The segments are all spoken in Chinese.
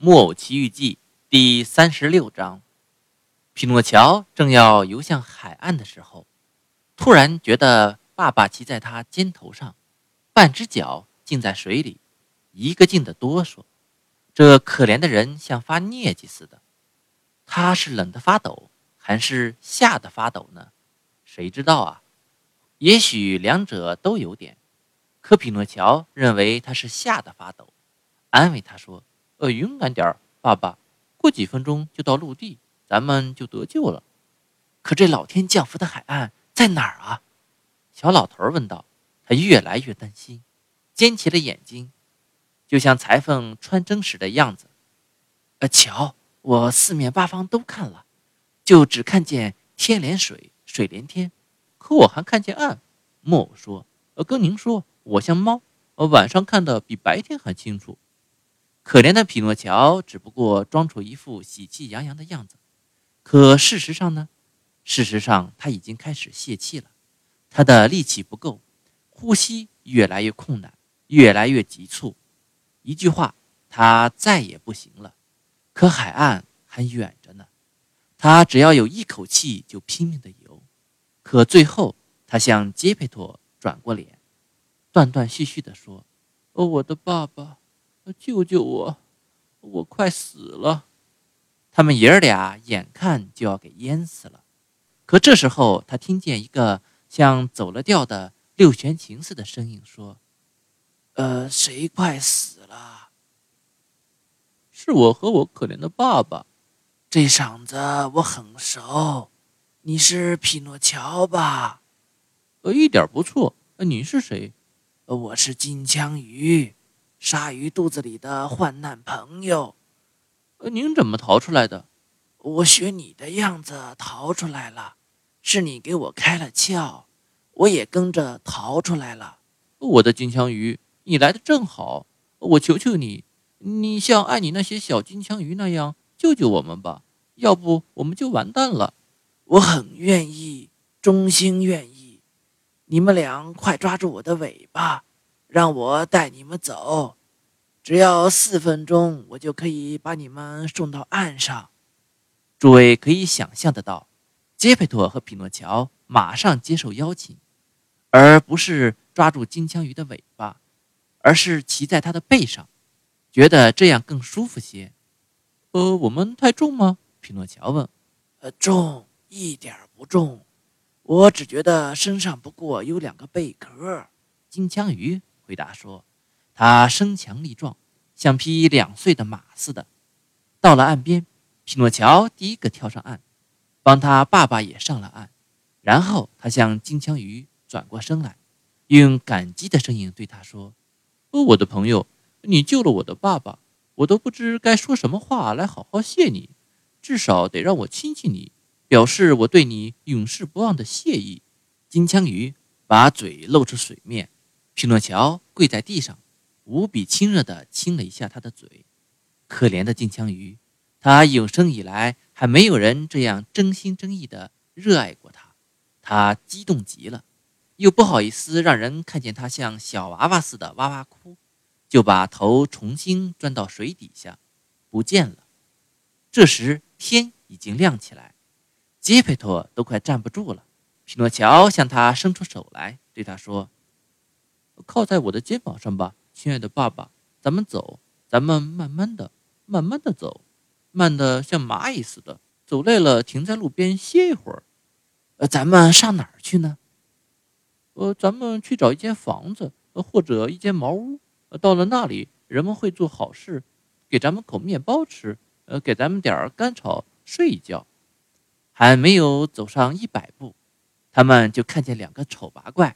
木偶奇遇记》第三十六章。匹诺乔正要游向海岸的时候，突然觉得爸爸骑在他肩头上，半只脚浸在水里，一个劲的哆嗦。这可怜的人像发疟疾似的。他是冷得发抖，还是吓得发抖呢？谁知道啊？也许两者都有点。可匹诺乔认为他是吓得发抖，安慰他说：“呃，勇敢点儿，爸爸，过几分钟就到陆地，咱们就得救了。”可这老天降福的海岸在哪儿啊？小老头问道。他越来越担心，尖起了眼睛，就像裁缝穿针时的样子。呃，瞧，我四面八方都看了，就只看见天连水，水连天，可我还看见岸。木偶说：“呃，跟您说。”我像猫，我晚上看的比白天还清楚。可怜的匹诺乔只不过装出一副喜气洋洋的样子，可事实上呢？事实上他已经开始泄气了，他的力气不够，呼吸越来越困难，越来越急促。一句话，他再也不行了。可海岸还远着呢，他只要有一口气就拼命的游。可最后，他向杰佩托转过脸。断断续续地说：“哦，我的爸爸，救救我，我快死了！”他们爷儿俩眼看就要给淹死了。可这时候，他听见一个像走了调的六弦琴似的声音说：“呃，谁快死了？是我和我可怜的爸爸。这嗓子我很熟，你是匹诺乔吧？呃，一点不错。你是谁？”我是金枪鱼，鲨鱼肚子里的患难朋友。呃，您怎么逃出来的？我学你的样子逃出来了，是你给我开了窍，我也跟着逃出来了。我的金枪鱼，你来的正好，我求求你，你像爱你那些小金枪鱼那样救救我们吧，要不我们就完蛋了。我很愿意，衷心愿意。你们俩快抓住我的尾巴，让我带你们走。只要四分钟，我就可以把你们送到岸上。诸位可以想象得到，杰佩托和匹诺乔马上接受邀请，而不是抓住金枪鱼的尾巴，而是骑在它的背上，觉得这样更舒服些。呃，我们太重吗？匹诺乔问。呃，重，一点不重。我只觉得身上不过有两个贝壳。金枪鱼回答说：“他身强力壮，像匹两岁的马似的。”到了岸边，匹诺乔第一个跳上岸，帮他爸爸也上了岸。然后他向金枪鱼转过身来，用感激的声音对他说：“哦，我的朋友，你救了我的爸爸，我都不知该说什么话来好好谢你，至少得让我亲亲你。”表示我对你永世不忘的谢意。金枪鱼把嘴露出水面，匹诺乔跪在地上，无比亲热地亲了一下他的嘴。可怜的金枪鱼，他有生以来还没有人这样真心真意地热爱过他。他激动极了，又不好意思让人看见他像小娃娃似的哇哇哭，就把头重新钻到水底下，不见了。这时天已经亮起来。杰佩托都快站不住了，匹诺乔向他伸出手来，对他说：“靠在我的肩膀上吧，亲爱的爸爸，咱们走，咱们慢慢的，慢慢的走，慢的像蚂蚁似的。走累了，停在路边歇一会儿。呃，咱们上哪儿去呢？呃，咱们去找一间房子，或者一间茅屋。到了那里，人们会做好事，给咱们口面包吃，呃，给咱们点儿干草，睡一觉。”还没有走上一百步，他们就看见两个丑八怪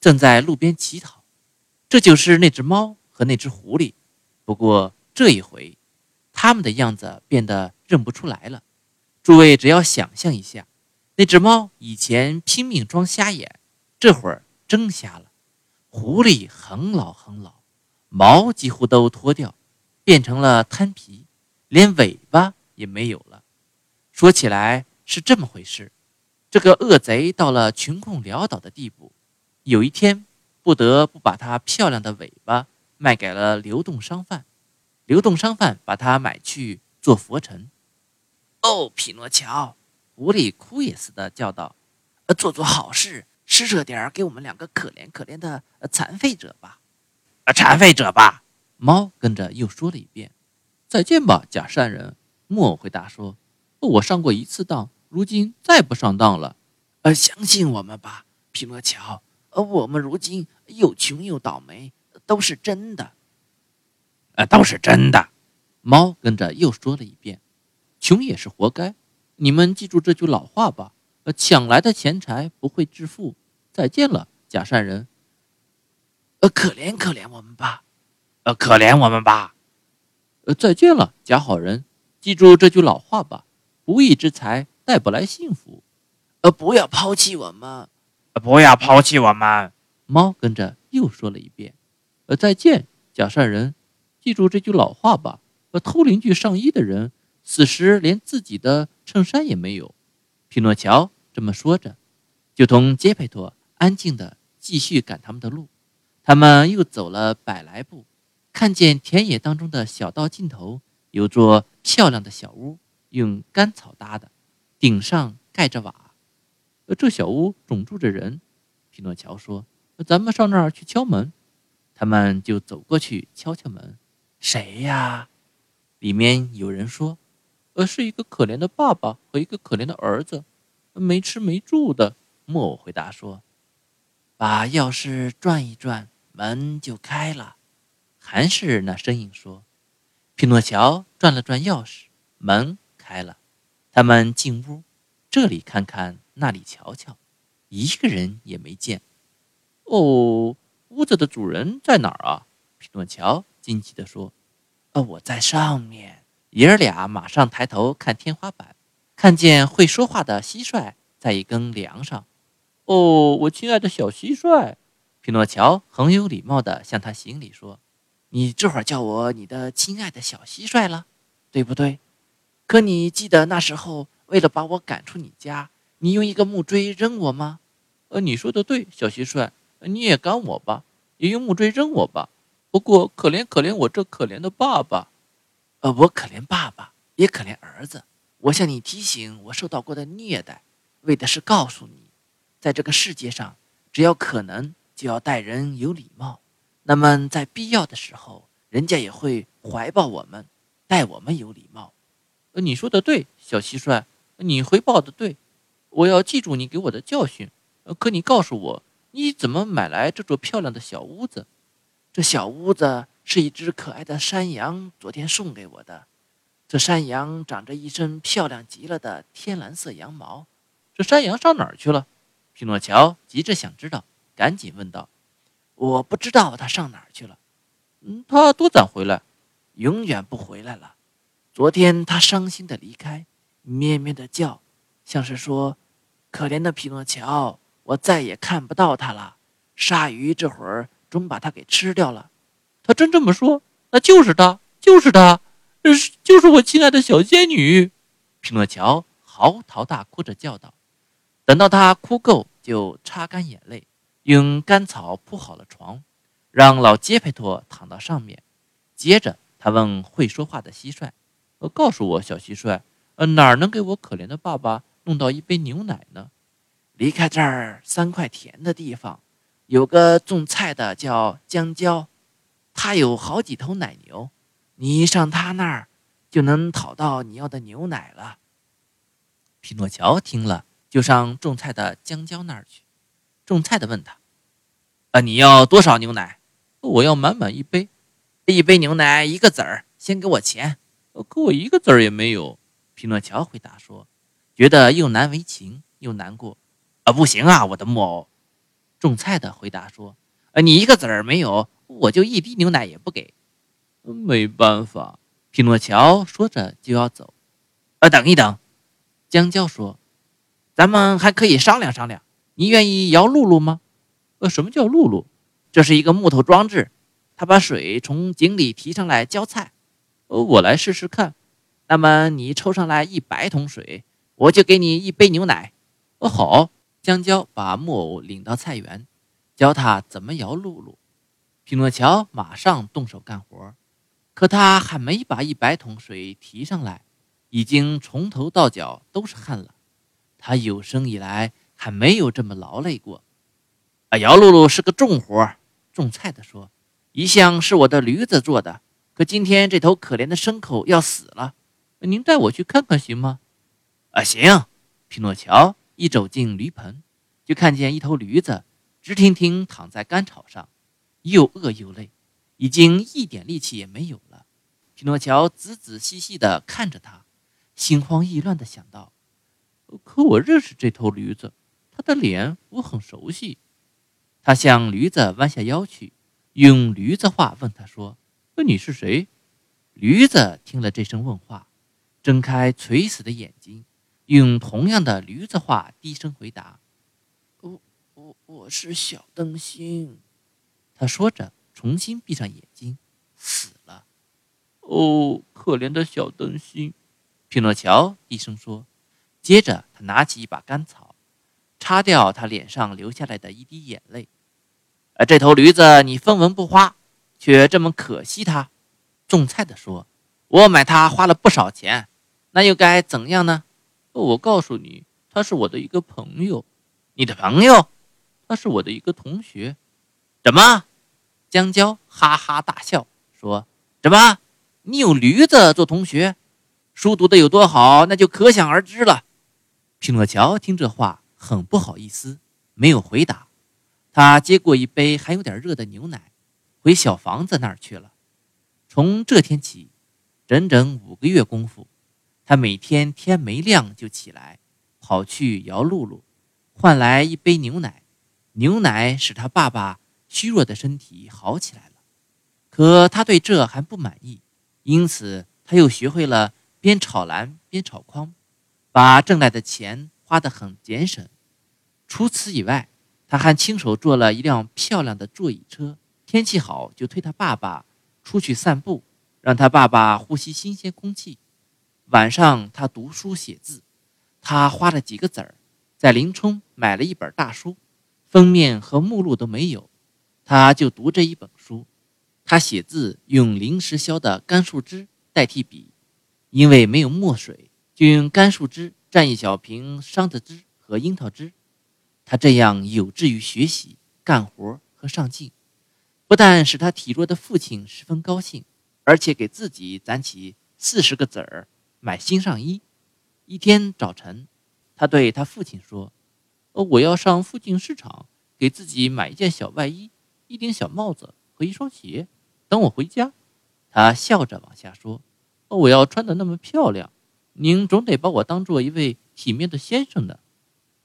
正在路边乞讨。这就是那只猫和那只狐狸。不过这一回，他们的样子变得认不出来了。诸位只要想象一下，那只猫以前拼命装瞎眼，这会儿真瞎了；狐狸很老很老，毛几乎都脱掉，变成了滩皮，连尾巴也没有了。说起来。是这么回事，这个恶贼到了穷困潦倒的地步，有一天不得不把他漂亮的尾巴卖给了流动商贩。流动商贩把它买去做佛尘。哦，匹诺乔，狐狸哭也似的叫道：“呃，做做好事，施舍点儿给我们两个可怜可怜的残废者吧。”呃，残废者吧。猫跟着又说了一遍：“再见吧，假善人。”木偶回答说：“我上过一次当，如今再不上当了。”呃，相信我们吧，匹诺乔。呃，我们如今又穷又倒霉，都是真的。呃，都是真的。猫跟着又说了一遍：“穷也是活该。”你们记住这句老话吧。呃，抢来的钱财不会致富。再见了，假善人。呃，可怜可怜我们吧。呃，可怜我们吧。呃，再见了，假好人。记住这句老话吧：不义之财带不来幸福。呃，不要抛弃我们。不要抛弃我们。猫跟着又说了一遍：“呃，再见，假善人，记住这句老话吧。呃，偷邻居上衣的人，此时连自己的衬衫也没有。”匹诺乔这么说着，就同杰佩托安静的继续赶他们的路。他们又走了百来步，看见田野当中的小道尽头有座漂亮的小屋，用干草搭的，顶上盖着瓦。这小屋总住着人，匹诺乔说：“咱们上那儿去敲门。”他们就走过去敲敲门。“谁呀？”里面有人说：“呃，是一个可怜的爸爸和一个可怜的儿子，没吃没住的。”木偶回答说：“把钥匙转一转，门就开了。”还是那声音说：“匹诺乔转了转钥匙，门开了。”他们进屋，这里看看。那里瞧瞧，一个人也没见。哦，屋子的主人在哪儿啊？匹诺乔惊奇地说：“哦，我在上面。”爷儿俩马上抬头看天花板，看见会说话的蟋蟀在一根梁上。哦，我亲爱的小蟋蟀，匹诺乔很有礼貌地向他行礼说：“你这会儿叫我你的亲爱的小蟋蟀了，对不对？可你记得那时候为了把我赶出你家？”你用一个木锥扔我吗？呃，你说的对，小蟋蟀，你也赶我吧，也用木锥扔我吧。不过可怜可怜我这可怜的爸爸，呃，我可怜爸爸，也可怜儿子。我向你提醒我受到过的虐待，为的是告诉你，在这个世界上，只要可能就要待人有礼貌。那么在必要的时候，人家也会怀抱我们，待我们有礼貌。呃，你说的对，小蟋蟀，你回报的对。我要记住你给我的教训，可你告诉我，你怎么买来这座漂亮的小屋子？这小屋子是一只可爱的山羊昨天送给我的。这山羊长着一身漂亮极了的天蓝色羊毛。这山羊上哪儿去了？匹诺乔急着想知道，赶紧问道：“我不知道它上哪儿去了。嗯，它多早回来？永远不回来了。昨天它伤心的离开，咩咩的叫，像是说。”可怜的匹诺乔，我再也看不到他了。鲨鱼这会儿终把他给吃掉了。他真这么说？那就是他，就是他，是就是我亲爱的小仙女。匹诺乔嚎啕大哭着叫道。等到他哭够，就擦干眼泪，用干草铺好了床，让老杰佩托躺到上面。接着他问会说话的蟋蟀：“呃，告诉我，小蟋蟀，呃，哪儿能给我可怜的爸爸？”弄到一杯牛奶呢。离开这儿三块田的地方，有个种菜的叫江椒，他有好几头奶牛。你上他那儿，就能讨到你要的牛奶了。匹诺乔听了，就上种菜的江椒那儿去。种菜的问他：“啊，你要多少牛奶？我要满满一杯。一杯牛奶一个子儿，先给我钱。可我一个子儿也没有。”匹诺乔回答说。觉得又难为情又难过，啊，不行啊，我的木偶！种菜的回答说：“呃，你一个子儿没有，我就一滴牛奶也不给。”没办法，匹诺乔说着就要走。呃，等一等，香蕉说：“咱们还可以商量商量。你愿意摇露露吗？”呃，什么叫露露？这是一个木头装置，它把水从井里提上来浇菜。呃，我来试试看。那么你抽上来一百桶水。我就给你一杯牛奶。哦，好。香蕉把木偶领到菜园，教他怎么摇露露。匹诺乔马上动手干活。可他还没把一百桶水提上来，已经从头到脚都是汗了。他有生以来还没有这么劳累过。啊，姚露露是个重活，种菜的说，一向是我的驴子做的，可今天这头可怜的牲口要死了，您带我去看看行吗？啊，行。匹诺乔一走进驴棚，就看见一头驴子直挺挺躺在干草上，又饿又累。已经一点力气也没有了，匹诺乔仔仔细细地看着他，心慌意乱地想到：“可我认识这头驴子，它的脸我很熟悉。”他向驴子弯下腰去，用驴子话问他说：“你是谁？”驴子听了这声问话，睁开垂死的眼睛，用同样的驴子话低声回答：“我我我是小灯芯。”他说着。重新闭上眼睛，死了。哦，可怜的小灯芯，匹诺乔低声说。接着，他拿起一把干草，擦掉他脸上流下来的一滴眼泪。而这头驴子你分文不花，却这么可惜它。种菜的说：“我买它花了不少钱，那又该怎样呢？”我告诉你，他是我的一个朋友。你的朋友？他是我的一个同学。什么？江娇哈哈大笑说：“什么？你有驴子做同学？书读的有多好，那就可想而知了。”匹诺乔听这话很不好意思，没有回答。他接过一杯还有点热的牛奶，回小房子那儿去了。从这天起，整整五个月功夫，他每天天没亮就起来，跑去摇露露，换来一杯牛奶。牛奶使他爸爸。虚弱的身体好起来了，可他对这还不满意，因此他又学会了边炒篮边炒筐，把挣来的钱花得很节省。除此以外，他还亲手做了一辆漂亮的座椅车，天气好就推他爸爸出去散步，让他爸爸呼吸新鲜空气。晚上他读书写字，他花了几个子儿，在林冲买了一本大书，封面和目录都没有。他就读这一本书，他写字用临时削的干树枝代替笔，因为没有墨水，就用干树枝蘸一小瓶桑子汁和樱桃汁。他这样有志于学习、干活和上进，不但使他体弱的父亲十分高兴，而且给自己攒起四十个子儿买新上衣。一天早晨，他对他父亲说：“哦，我要上附近市场给自己买一件小外衣。”一顶小帽子和一双鞋，等我回家。他笑着往下说：“哦我要穿的那么漂亮，您总得把我当做一位体面的先生呢。”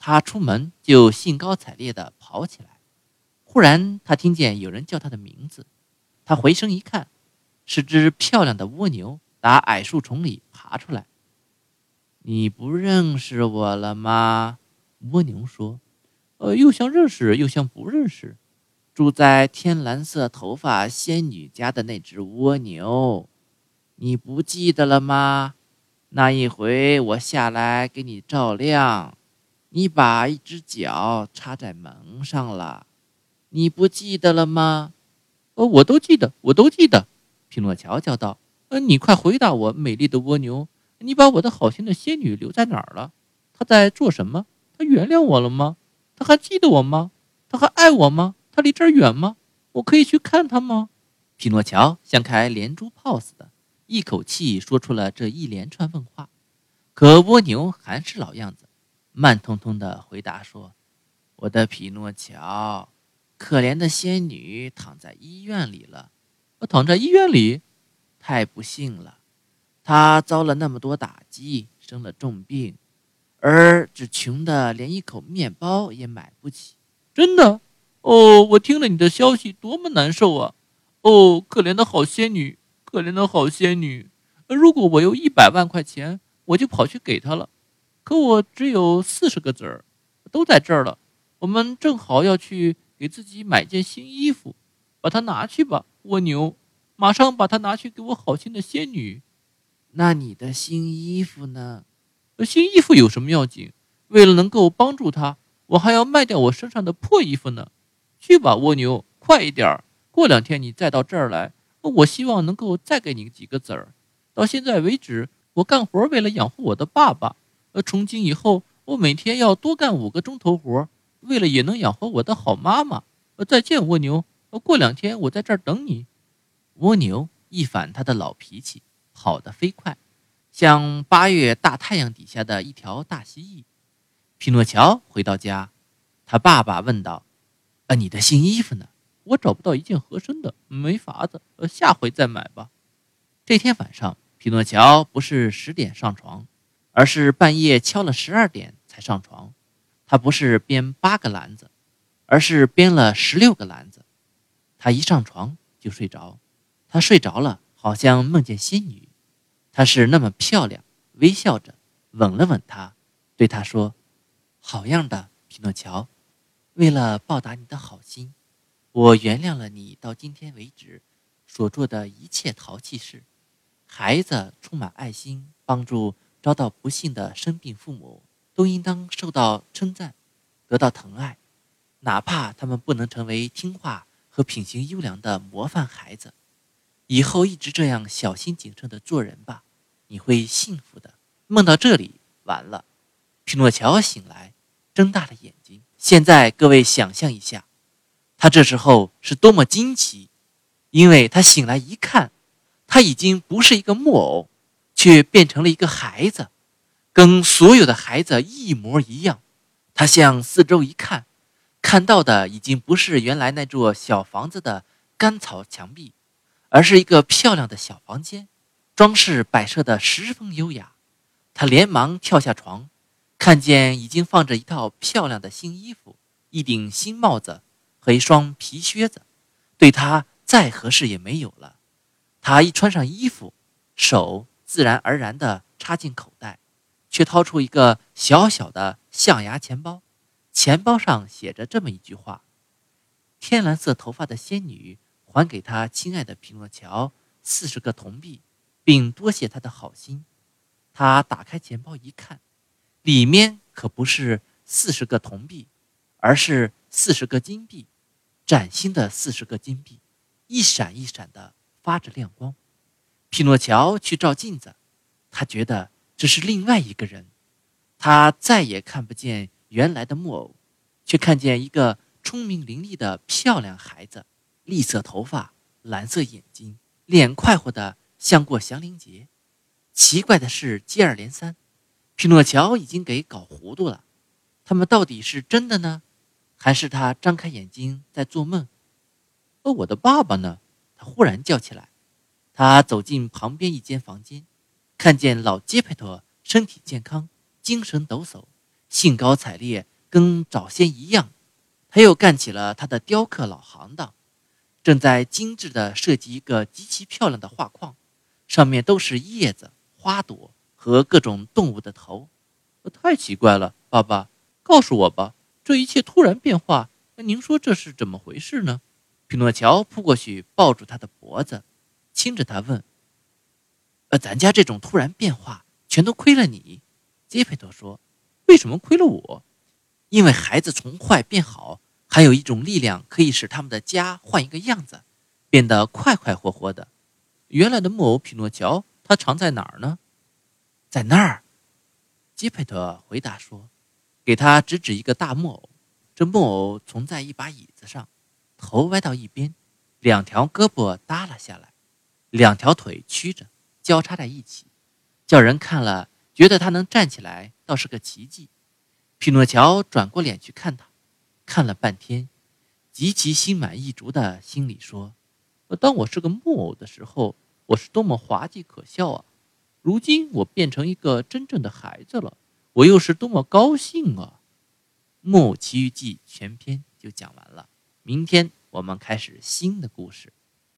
他出门就兴高采烈地跑起来。忽然，他听见有人叫他的名字。他回身一看，是只漂亮的蜗牛打矮树丛里爬出来。“你不认识我了吗？”蜗牛说。“呃，又像认识，又像不认识。”住在天蓝色头发仙女家的那只蜗牛，你不记得了吗？那一回我下来给你照亮，你把一只脚插在门上了，你不记得了吗？哦，我都记得，我都记得。匹诺乔叫道：“呃，你快回答我，美丽的蜗牛，你把我的好心的仙女留在哪儿了？她在做什么？她原谅我了吗？她还记得我吗？她还爱我吗？”她离这儿远吗？我可以去看她吗？匹诺乔像开连珠炮似的，一口气说出了这一连串问话。可蜗牛还是老样子，慢吞吞地回答说：“我的匹诺乔，可怜的仙女躺在医院里了。我躺在医院里，太不幸了。她遭了那么多打击，生了重病，而只穷的连一口面包也买不起。真的。”哦，我听了你的消息，多么难受啊！哦，可怜的好仙女，可怜的好仙女。如果我有一百万块钱，我就跑去给她了。可我只有四十个子儿，都在这儿了。我们正好要去给自己买件新衣服，把它拿去吧，蜗牛。马上把它拿去给我好心的仙女。那你的新衣服呢？新衣服有什么要紧？为了能够帮助她，我还要卖掉我身上的破衣服呢。去吧，蜗牛，快一点儿！过两天你再到这儿来，我希望能够再给你几个子儿。到现在为止，我干活为了养活我的爸爸。呃，从今以后，我每天要多干五个钟头活，为了也能养活我的好妈妈。呃，再见，蜗牛。呃，过两天我在这儿等你。蜗牛一反他的老脾气，跑得飞快，像八月大太阳底下的一条大蜥蜴。匹诺乔回到家，他爸爸问道：“啊，你的新衣服呢？我找不到一件合身的，没法子，呃，下回再买吧。”这天晚上，匹诺乔不是十点上床，而是半夜敲了十二点才上床。他不是编八个篮子，而是编了十六个篮子。他一上床就睡着，他睡着了，好像梦见仙女，她是那么漂亮，微笑着吻了吻他，对他说。好样的，匹诺乔！为了报答你的好心，我原谅了你到今天为止所做的一切淘气事。孩子充满爱心，帮助遭到不幸的生病父母，都应当受到称赞，得到疼爱，哪怕他们不能成为听话和品行优良的模范孩子。以后一直这样小心谨慎的做人吧，你会幸福的。梦到这里，完了。匹诺乔醒来。睁大了眼睛。现在，各位想象一下，他这时候是多么惊奇，因为他醒来一看，他已经不是一个木偶，却变成了一个孩子，跟所有的孩子一模一样。他向四周一看，看到的已经不是原来那座小房子的干草墙壁，而是一个漂亮的小房间，装饰摆设的十分优雅。他连忙跳下床。看见已经放着一套漂亮的新衣服、一顶新帽子和一双皮靴子，对他再合适也没有了。他一穿上衣服，手自然而然地插进口袋，却掏出一个小小的象牙钱包，钱包上写着这么一句话：“天蓝色头发的仙女还给他亲爱的匹诺乔四十个铜币，并多谢他的好心。”他打开钱包一看。里面可不是四十个铜币，而是四十个金币，崭新的四十个金币，一闪一闪的发着亮光。匹诺乔去照镜子，他觉得这是另外一个人，他再也看不见原来的木偶，却看见一个聪明伶俐的漂亮孩子，栗色头发，蓝色眼睛，脸快活的像过祥林节。奇怪的事接二连三。匹诺乔已经给搞糊涂了，他们到底是真的呢，还是他张开眼睛在做梦？而我的爸爸呢？他忽然叫起来。他走进旁边一间房间，看见老杰佩托身体健康，精神抖擞，兴高采烈，跟早先一样。他又干起了他的雕刻老行当，正在精致地设计一个极其漂亮的画框，上面都是叶子、花朵。和各种动物的头，太奇怪了，爸爸，告诉我吧，这一切突然变化，那您说这是怎么回事呢？匹诺乔扑过去抱住他的脖子，亲着他问：“呃，咱家这种突然变化，全都亏了你。”杰佩托说：“为什么亏了我？因为孩子从坏变好，还有一种力量可以使他们的家换一个样子，变得快快活活的。原来的木偶匹诺乔，他藏在哪儿呢？”在那儿，基佩特回答说：“给他指指一个大木偶。这木偶从在一把椅子上，头歪到一边，两条胳膊耷拉下来，两条腿曲着，交叉在一起，叫人看了觉得他能站起来，倒是个奇迹。”匹诺乔转过脸去看他，看了半天，极其心满意足的心里说：“当我是个木偶的时候，我是多么滑稽可笑啊！”如今我变成一个真正的孩子了，我又是多么高兴啊！《木偶奇遇记》全篇就讲完了，明天我们开始新的故事。